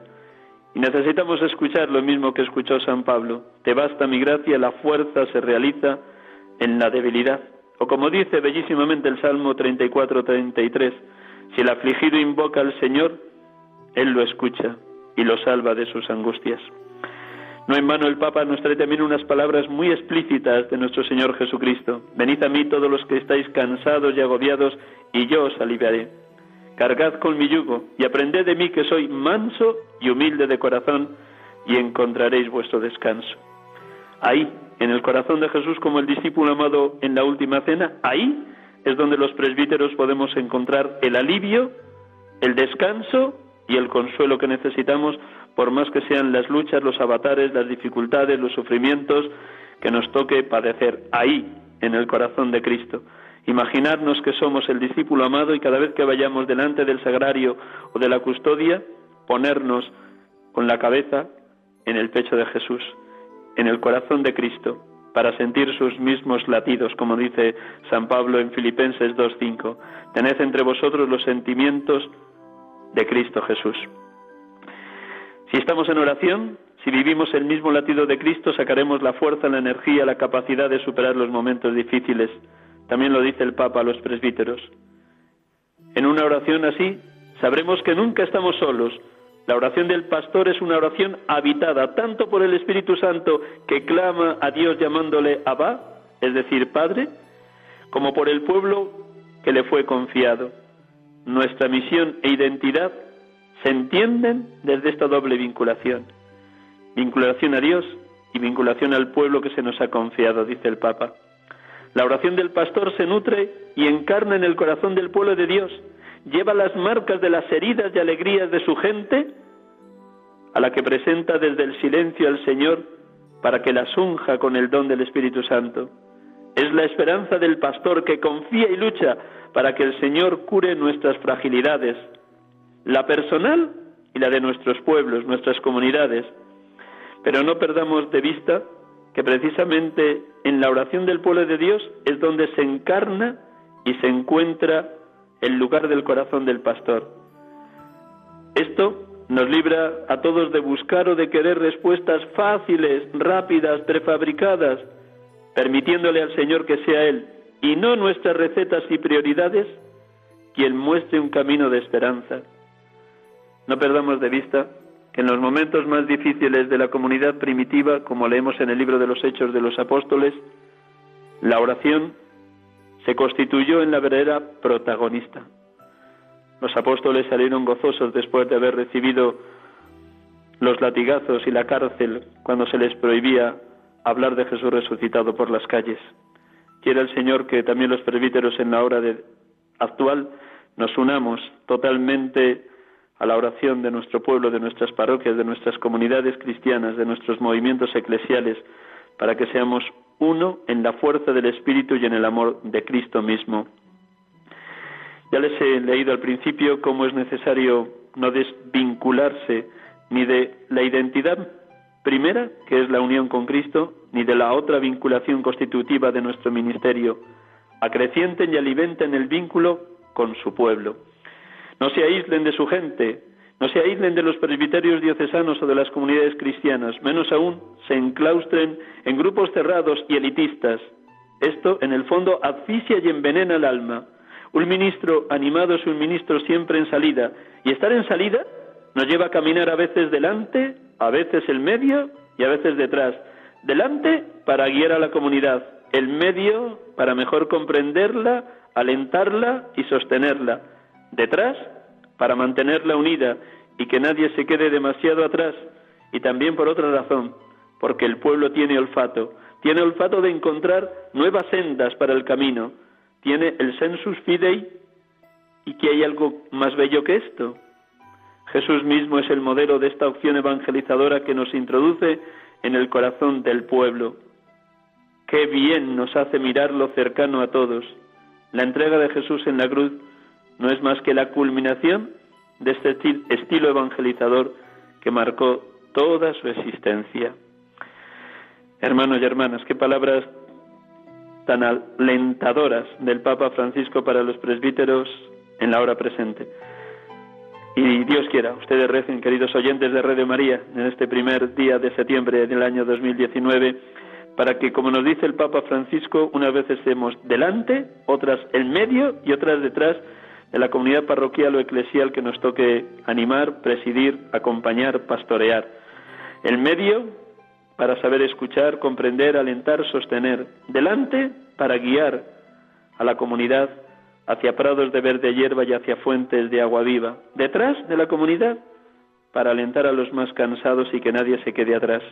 Y necesitamos escuchar lo mismo que escuchó San Pablo. Te basta mi gracia, la fuerza se realiza en la debilidad. O como dice bellísimamente el Salmo 34-33, si el afligido invoca al Señor, Él lo escucha y lo salva de sus angustias. No en vano el Papa nos trae también unas palabras muy explícitas de nuestro Señor Jesucristo. Venid a mí todos los que estáis cansados y agobiados, y yo os aliviaré. Cargad con mi yugo y aprended de mí que soy manso y humilde de corazón, y encontraréis vuestro descanso. Ahí, en el corazón de Jesús como el discípulo amado en la última cena, ahí es donde los presbíteros podemos encontrar el alivio, el descanso y el consuelo que necesitamos por más que sean las luchas, los avatares, las dificultades, los sufrimientos que nos toque padecer ahí, en el corazón de Cristo. Imaginarnos que somos el discípulo amado y cada vez que vayamos delante del sagrario o de la custodia, ponernos con la cabeza en el pecho de Jesús, en el corazón de Cristo, para sentir sus mismos latidos, como dice San Pablo en Filipenses 2.5. Tened entre vosotros los sentimientos de Cristo Jesús. Si estamos en oración, si vivimos el mismo latido de Cristo, sacaremos la fuerza, la energía, la capacidad de superar los momentos difíciles. También lo dice el Papa a los presbíteros. En una oración así, sabremos que nunca estamos solos. La oración del pastor es una oración habitada tanto por el Espíritu Santo que clama a Dios llamándole Abba, es decir, Padre, como por el pueblo que le fue confiado. Nuestra misión e identidad se entienden desde esta doble vinculación. Vinculación a Dios y vinculación al pueblo que se nos ha confiado, dice el Papa. La oración del pastor se nutre y encarna en el corazón del pueblo de Dios, lleva las marcas de las heridas y alegrías de su gente, a la que presenta desde el silencio al Señor para que las unja con el don del Espíritu Santo. Es la esperanza del pastor que confía y lucha para que el Señor cure nuestras fragilidades, la personal y la de nuestros pueblos, nuestras comunidades. Pero no perdamos de vista que precisamente en la oración del pueblo de Dios es donde se encarna y se encuentra el lugar del corazón del pastor. Esto nos libra a todos de buscar o de querer respuestas fáciles, rápidas, prefabricadas, permitiéndole al Señor que sea Él, y no nuestras recetas y prioridades, quien muestre un camino de esperanza. No perdamos de vista que en los momentos más difíciles de la comunidad primitiva, como leemos en el libro de los Hechos de los Apóstoles, la oración se constituyó en la verdadera protagonista. Los apóstoles salieron gozosos después de haber recibido los latigazos y la cárcel cuando se les prohibía hablar de Jesús resucitado por las calles. Quiere el Señor que también los presbíteros en la hora actual nos unamos totalmente a la oración de nuestro pueblo, de nuestras parroquias, de nuestras comunidades cristianas, de nuestros movimientos eclesiales, para que seamos uno en la fuerza del Espíritu y en el amor de Cristo mismo. Ya les he leído al principio cómo es necesario no desvincularse ni de la identidad primera, que es la unión con Cristo, ni de la otra vinculación constitutiva de nuestro ministerio. Acrecienten y alimenten el vínculo con su pueblo. No se aíslen de su gente, no se aíslen de los presbiterios diocesanos o de las comunidades cristianas, menos aún se enclaustren en grupos cerrados y elitistas. Esto, en el fondo, asfixia y envenena el alma. Un ministro animado es un ministro siempre en salida, y estar en salida nos lleva a caminar a veces delante, a veces el medio y a veces detrás. Delante para guiar a la comunidad, el medio para mejor comprenderla, alentarla y sostenerla. Detrás para mantenerla unida y que nadie se quede demasiado atrás. Y también por otra razón, porque el pueblo tiene olfato, tiene olfato de encontrar nuevas sendas para el camino, tiene el sensus fidei y que hay algo más bello que esto, Jesús mismo es el modelo de esta opción evangelizadora que nos introduce en el corazón del pueblo. Qué bien nos hace mirarlo cercano a todos. La entrega de Jesús en la cruz no es más que la culminación de este estilo evangelizador que marcó toda su existencia. Hermanos y hermanas, qué palabras tan alentadoras del Papa Francisco para los presbíteros en la hora presente. Y Dios quiera, ustedes recen, queridos oyentes de Radio María, en este primer día de septiembre del año 2019, para que, como nos dice el Papa Francisco, unas veces estemos delante, otras en medio y otras detrás de la comunidad parroquial o eclesial que nos toque animar, presidir, acompañar, pastorear. El medio para saber escuchar, comprender, alentar, sostener. Delante para guiar a la comunidad hacia prados de verde hierba y hacia fuentes de agua viva, detrás de la comunidad, para alentar a los más cansados y que nadie se quede atrás.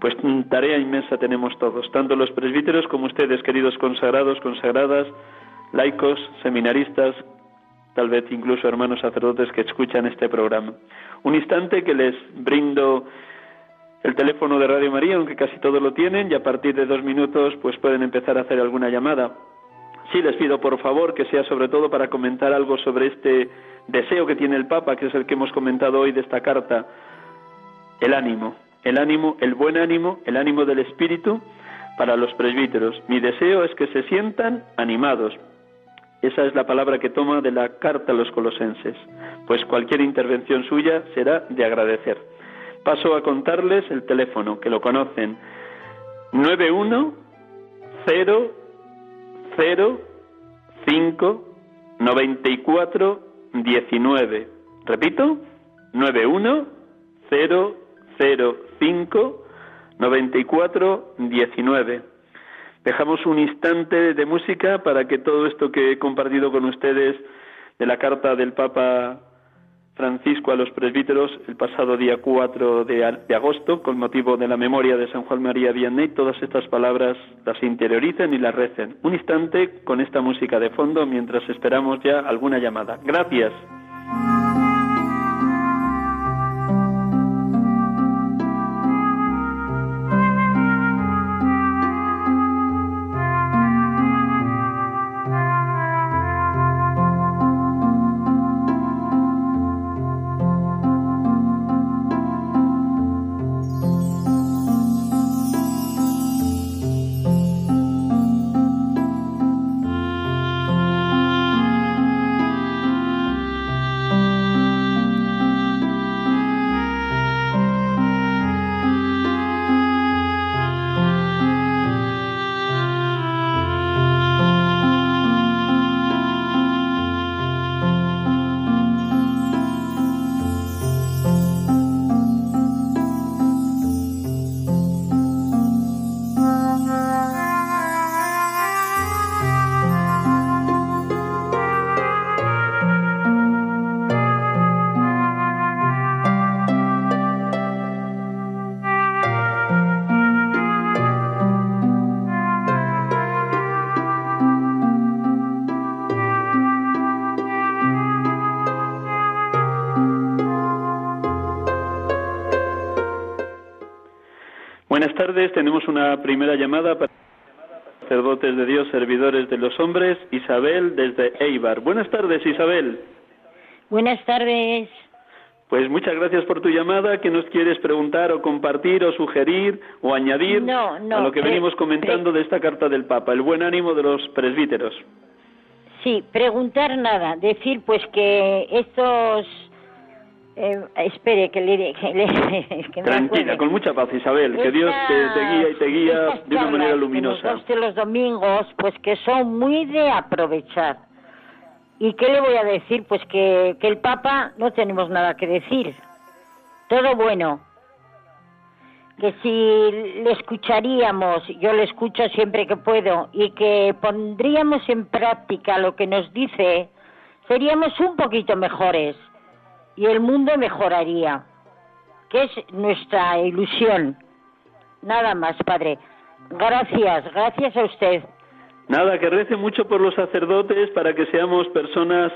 Pues tarea inmensa tenemos todos, tanto los presbíteros como ustedes, queridos consagrados, consagradas, laicos, seminaristas, tal vez incluso hermanos sacerdotes que escuchan este programa. Un instante que les brindo el teléfono de Radio María, aunque casi todos lo tienen, y a partir de dos minutos pues pueden empezar a hacer alguna llamada. Sí, les pido por favor que sea sobre todo para comentar algo sobre este deseo que tiene el Papa, que es el que hemos comentado hoy de esta carta, el ánimo, el ánimo, el buen ánimo, el ánimo del Espíritu para los presbíteros. Mi deseo es que se sientan animados. Esa es la palabra que toma de la carta a los colosenses, pues cualquier intervención suya será de agradecer. Paso a contarles el teléfono, que lo conocen. 91 0, 5, 94, 19. Repito, 91, 0, 0, 5, 94, 19. Dejamos un instante de música para que todo esto que he compartido con ustedes de la carta del Papa Francisco a los presbíteros el pasado día 4 de, agosto, con motivo de la memoria de San Juan María Vianney, todas estas palabras las interioricen y las recen. Un instante con esta música de fondo mientras esperamos ya alguna llamada. Gracias. Tenemos una primera llamada para sacerdotes de Dios, servidores de los hombres, Isabel desde Eibar. Buenas tardes, Isabel. Buenas tardes. Pues muchas gracias por tu llamada. ¿Qué nos quieres preguntar o compartir o sugerir o añadir No, no, a lo que venimos comentando de esta carta del Papa? El buen ánimo de los presbíteros. Sí, preguntar nada, decir pues que estos... eh, espere, que le... Que le [laughs] que me Tranquila, con mucha paz, Isabel. Que Dios te, te guía y te guía de una manera luminosa. da usted los domingos, pues que son muy de aprovechar. ¿Y qué le voy a decir? Pues que, que el Papa no tenemos nada que decir. Todo bueno. Que si le escucharíamos, yo le escucho siempre que puedo, y que pondríamos en práctica lo que nos dice, seríamos un poquito mejores y el mundo mejoraría, que es nuestra ilusión. Nada más, Padre. Gracias, gracias a usted. Nada, que rece mucho por los sacerdotes para que seamos personas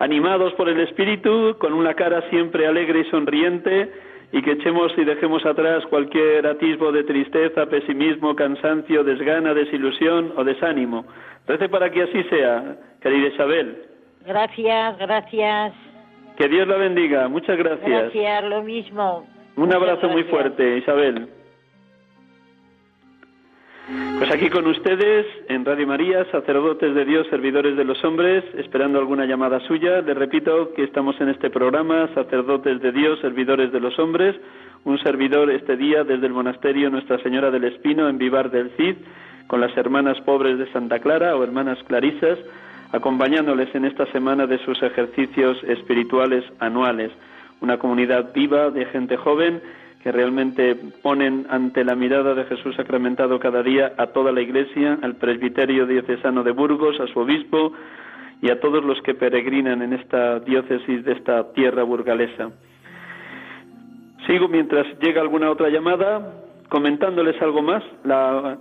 animados por el Espíritu, con una cara siempre alegre y sonriente, y que echemos y dejemos atrás cualquier atisbo de tristeza, pesimismo, cansancio, desgana, desilusión o desánimo. Rece para que así sea, querida Isabel. Gracias, gracias. Que Dios la bendiga. Muchas gracias. Gracias, lo mismo. Un Muchas abrazo muy fuerte, Isabel. Pues aquí con ustedes, en Radio María, sacerdotes de Dios, servidores de los hombres, esperando alguna llamada suya. Les repito que estamos en este programa, sacerdotes de Dios, servidores de los hombres. Un servidor este día desde el monasterio Nuestra Señora del Espino, en Vivar del Cid, con las hermanas pobres de Santa Clara o hermanas clarisas, acompañándoles en esta semana de sus ejercicios espirituales anuales. Una comunidad viva de gente joven que realmente ponen ante la mirada de Jesús sacramentado cada día a toda la Iglesia, al presbiterio diocesano de Burgos, a su obispo y a todos los que peregrinan en esta diócesis de esta tierra burgalesa. Sigo mientras llega alguna otra llamada comentándoles algo más. La-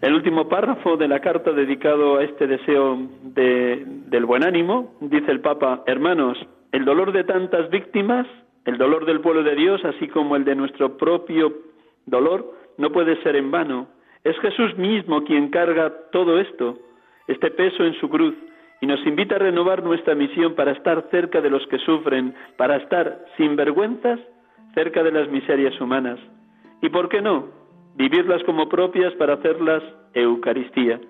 el último párrafo de la carta dedicado a este deseo de- del buen ánimo dice el Papa, hermanos, el dolor de tantas víctimas, el dolor del pueblo de Dios, así como el de nuestro propio dolor, no puede ser en vano. Es Jesús mismo quien carga todo esto, este peso en su cruz, y nos invita a renovar nuestra misión para estar cerca de los que sufren, para estar sin vergüenzas cerca de las miserias humanas. ¿Y por qué no? Vivirlas como propias para hacerlas Eucaristía.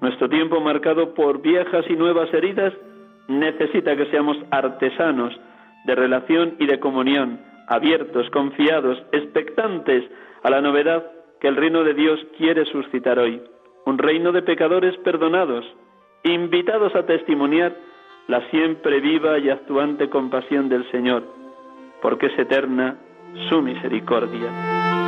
Nuestro tiempo marcado por viejas y nuevas heridas necesita que seamos artesanos de relación y de comunión, abiertos, confiados, expectantes a la novedad que el reino de Dios quiere suscitar hoy. Un reino de pecadores perdonados, invitados a testimoniar la siempre viva y actuante compasión del Señor, porque es eterna su misericordia.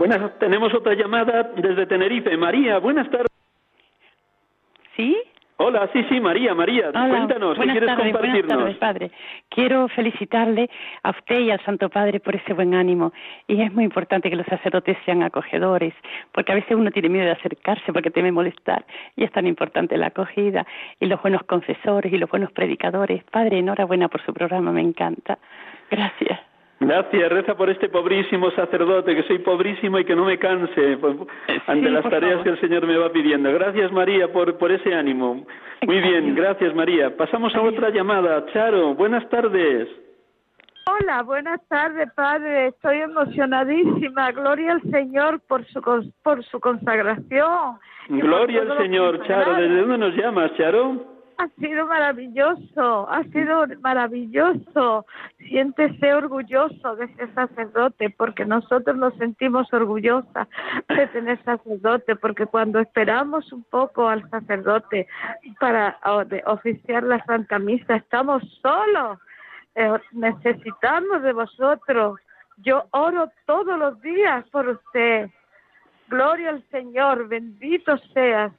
Buenas, tenemos otra llamada desde Tenerife. María, buenas tardes. Hola, sí, sí, María, María, Hola, cuéntanos, ¿qué buenas quieres tardes, compartirnos? Buenas tardes, Padre. Quiero felicitarle a usted y al Santo Padre por ese buen ánimo. Y es muy importante que los sacerdotes sean acogedores, porque a veces uno tiene miedo de acercarse porque teme molestar. Y es tan importante la acogida y los buenos confesores y los buenos predicadores. Padre, enhorabuena por su programa, me encanta. Gracias. Gracias, reza por este pobrísimo sacerdote, que soy pobrísimo y que no me canse pues, ante Sí, las tareas favor. que el Señor me va pidiendo. Gracias, María, por, por ese ánimo. Muy bien, gracias, María. Pasamos a otra llamada. Charo, buenas tardes. Hola, buenas tardes, padre. Estoy emocionadísima. Gloria al Señor por su por su consagración. Gloria al Señor. Charo. ¿desde dónde nos llamas, Charo? Ha sido maravilloso, ha sido maravilloso. Siéntese orgulloso de ese sacerdote, porque nosotros nos sentimos orgullosas de tener sacerdote, porque cuando esperamos un poco al sacerdote para oficiar la Santa Misa, estamos solos. Eh, necesitamos de vosotros. Yo oro todos los días por usted. Gloria al Señor, bendito seas,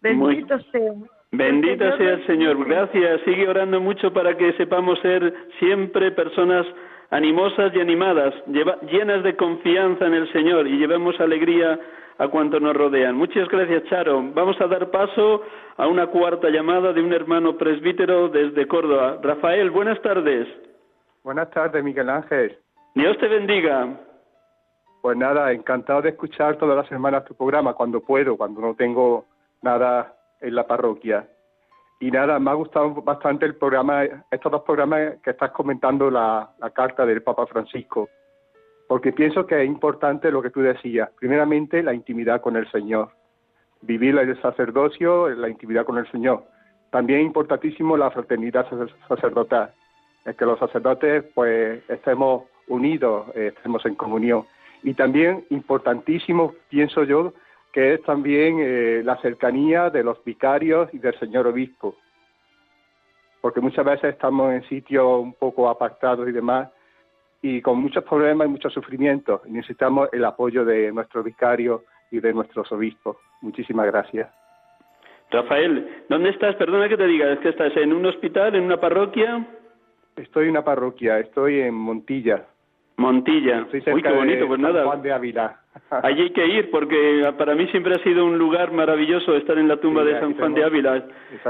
bendito seas. Bendito El sea el Señor. Gracias. Sigue orando mucho para que sepamos ser siempre personas animosas y animadas, llenas de confianza en el Señor y llevemos alegría a cuantos nos rodean. Muchas gracias, Charo. Vamos a dar paso a una cuarta llamada de un hermano presbítero desde Córdoba. Rafael, buenas tardes. Buenas tardes, Miguel Ángel. Dios te bendiga. Pues nada, encantado de escuchar todas las semanas tu programa, cuando puedo, cuando no tengo nada en la parroquia. Y nada, me ha gustado bastante el programa, estos dos programas que estás comentando la, carta del Papa Francisco, porque pienso que es importante lo que tú decías. Primeramente, la intimidad con el Señor, vivir el sacerdocio, la intimidad con el Señor. También importantísimo la fraternidad sacerdotal, es que los sacerdotes pues estemos unidos, eh, estemos en comunión. Y también importantísimo, pienso yo, que es también eh, la cercanía de los vicarios y del señor obispo, porque muchas veces estamos en sitios un poco apartados y demás, y con muchos problemas y muchos sufrimientos, y necesitamos el apoyo de nuestros vicarios y de nuestros obispos. Muchísimas gracias. Rafael, ¿dónde estás? Perdona que te diga, ¿es que estás en un hospital, en una parroquia? Estoy en una parroquia, estoy en Montilla. Montilla. Uy, qué bonito, pues nada. Juan de Ávila. [laughs] Allí hay que ir porque para mí siempre ha sido un lugar maravilloso estar en la tumba de San Juan de Ávila.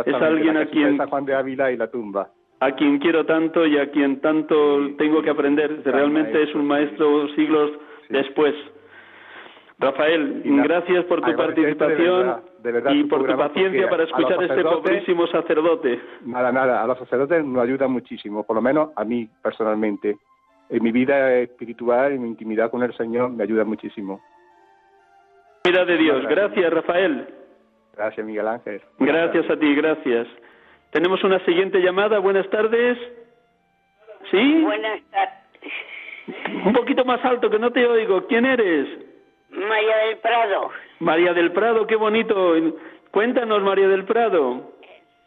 Es alguien a quien San Juan de Ávila y la tumba. A quien quiero tanto y a quien tanto tengo que aprender. Realmente es un maestro siglos después. Rafael, gracias por tu participación y por tu paciencia para escuchar a este pobrísimo sacerdote. Nada, nada, a los sacerdotes nos ayuda muchísimo, por lo menos a mí personalmente en mi vida espiritual, en mi intimidad con el Señor, me ayuda muchísimo. Vida de Dios. Gracias, Rafael. Gracias, Miguel Ángel. gracias a ti, gracias. Tenemos una siguiente llamada. Buenas tardes. ¿Sí? Buenas tardes. Un poquito más alto, que no te oigo. ¿Quién eres? María del Prado. María del Prado, qué bonito. Cuéntanos, María del Prado.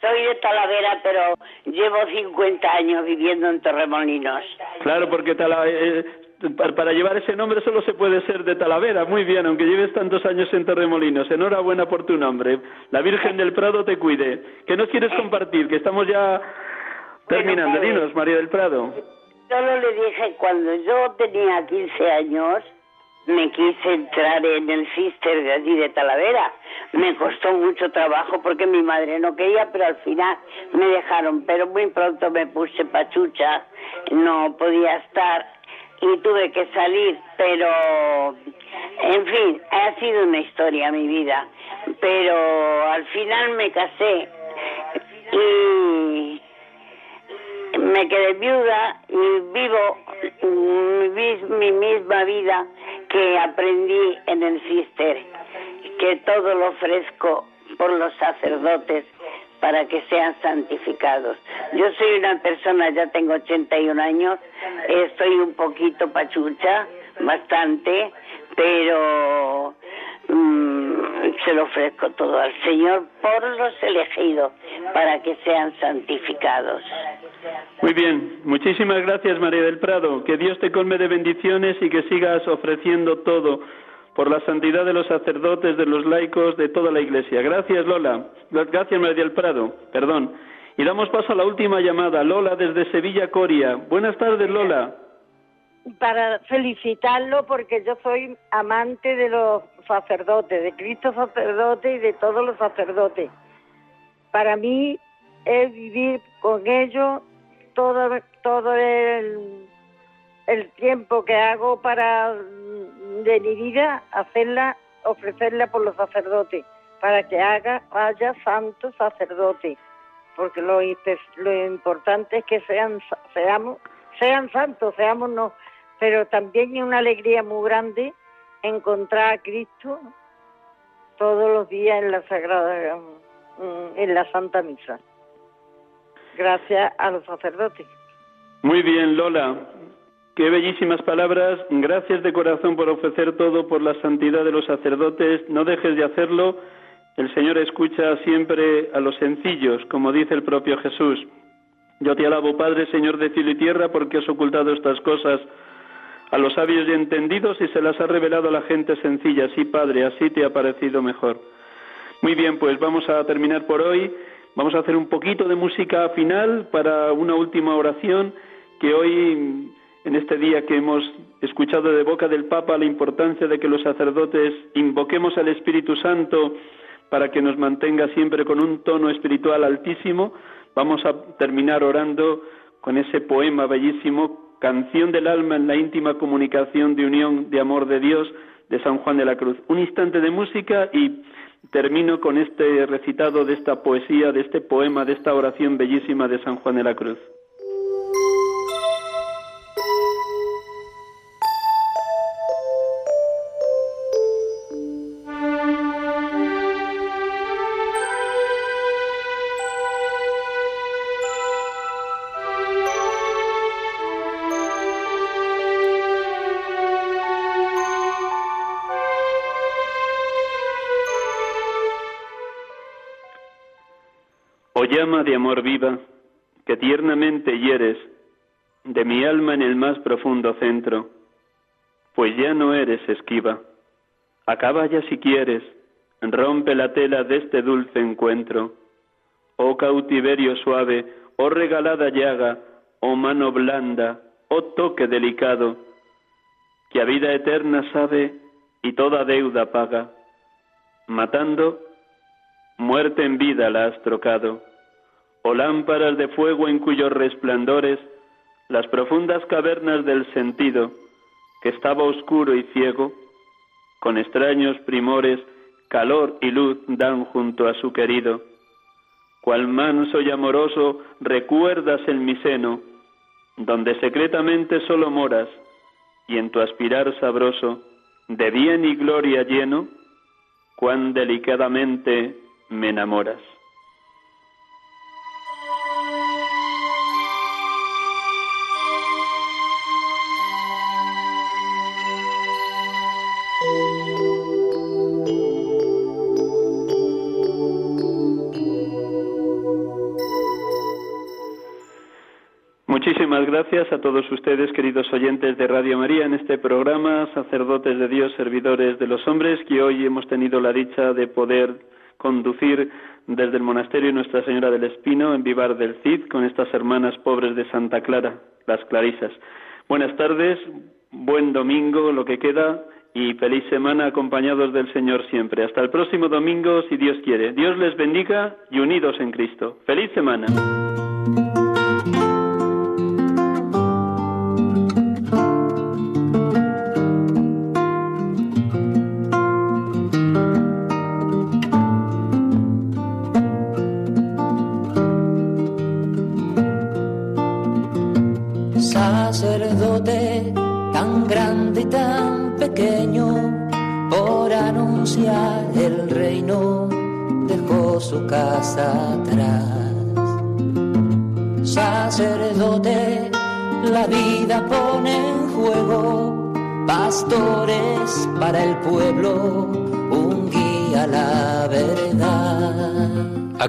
Soy de Talavera, pero llevo 50 años viviendo en Torremolinos. Claro, porque eh, para llevar ese nombre solo se puede ser de Talavera. Muy bien, aunque lleves tantos años en Torremolinos. Enhorabuena por tu nombre. La Virgen del Prado te cuide. ¿Qué nos quieres compartir? Que estamos ya terminando. Dinos, María del Prado. Solo le dije cuando yo tenía 15 años me quise entrar en el Sister de allí de Talavera. Me costó mucho trabajo porque mi madre no quería, pero al final me dejaron. Pero muy pronto me puse pachucha, no podía estar y tuve que salir. Pero, en fin, ha sido una historia mi vida. Pero al final me casé y me quedé viuda y vivo mi misma vida que aprendí en el cister, que todo lo ofrezco por los sacerdotes para que sean santificados. Yo soy una persona, ya tengo 81 años, estoy un poquito pachucha, bastante, pero mm, se lo ofrezco todo al Señor por los elegidos, para que sean santificados. Muy bien, muchísimas gracias María del Prado. Que Dios te colme de bendiciones y que sigas ofreciendo todo por la santidad de los sacerdotes, de los laicos, de toda la Iglesia. Gracias Lola. Gracias María del Prado. Perdón. Y damos paso a la última llamada. Lola desde Sevilla, Coria. Buenas tardes Lola. Para felicitarlo porque yo soy amante de los sacerdotes, de Cristo sacerdote y de todos los sacerdotes. Para mí es vivir con ellos todo, todo el, tiempo que hago para de mi vida hacerla, ofrecerla por los sacerdotes, para que haga, haya santos sacerdotes, porque lo, lo importante es que sean, seamos, sean santos, seamos no, pero también es una alegría muy grande encontrar a Cristo todos los días en la Sagrada, mm, en la Santa Misa gracias a los sacerdotes. Muy bien, Lola. Qué bellísimas palabras. Gracias de corazón por ofrecer todo por la santidad de los sacerdotes. No dejes de hacerlo. El Señor escucha siempre a los sencillos, como dice el propio Jesús. Yo te alabo, Padre, Señor de cielo y tierra, porque has ocultado estas cosas a los sabios y entendidos y se las has revelado a la gente sencilla. Sí, Padre, así te ha parecido mejor. Muy bien, pues vamos a terminar por hoy. Vamos a hacer un poquito de música final para una última oración que hoy en este día que hemos escuchado de boca del Papa la importancia de que los sacerdotes invoquemos al Espíritu Santo para que nos mantenga siempre con un tono espiritual altísimo, vamos a terminar orando con ese poema bellísimo, Canción del alma en la íntima comunicación de unión de amor de Dios de San Juan de la Cruz. Un instante de música y termino con este recitado de esta poesía, de este poema, de esta oración bellísima de San Juan de la Cruz. De amor viva, que tiernamente hieres de mi alma en el más profundo centro, pues ya no eres esquiva. Acaba ya si quieres, rompe la tela de este dulce encuentro. Oh cautiverio suave, oh regalada llaga, oh mano blanda, oh toque delicado, que a vida eterna sabe y toda deuda paga. Matando, muerte en vida la has trocado o lámparas de fuego en cuyos resplandores las profundas cavernas del sentido, que estaba oscuro y ciego, con extraños primores, calor y luz dan junto a su querido. Cual manso y amoroso recuerdas en mi seno, donde secretamente solo moras, y en tu aspirar sabroso, de bien y gloria lleno, cuán delicadamente me enamoras. Muchísimas gracias a todos ustedes, queridos oyentes de Radio María, en este programa, sacerdotes de Dios, servidores de los hombres, que hoy hemos tenido la dicha de poder conducir desde el monasterio Nuestra Señora del Espino en Vivar del Cid con estas hermanas pobres de Santa Clara, las Clarisas. Buenas tardes, buen domingo, lo que queda, y feliz semana acompañados del Señor siempre. Hasta el próximo domingo, si Dios quiere. Dios les bendiga y unidos en Cristo. Feliz semana.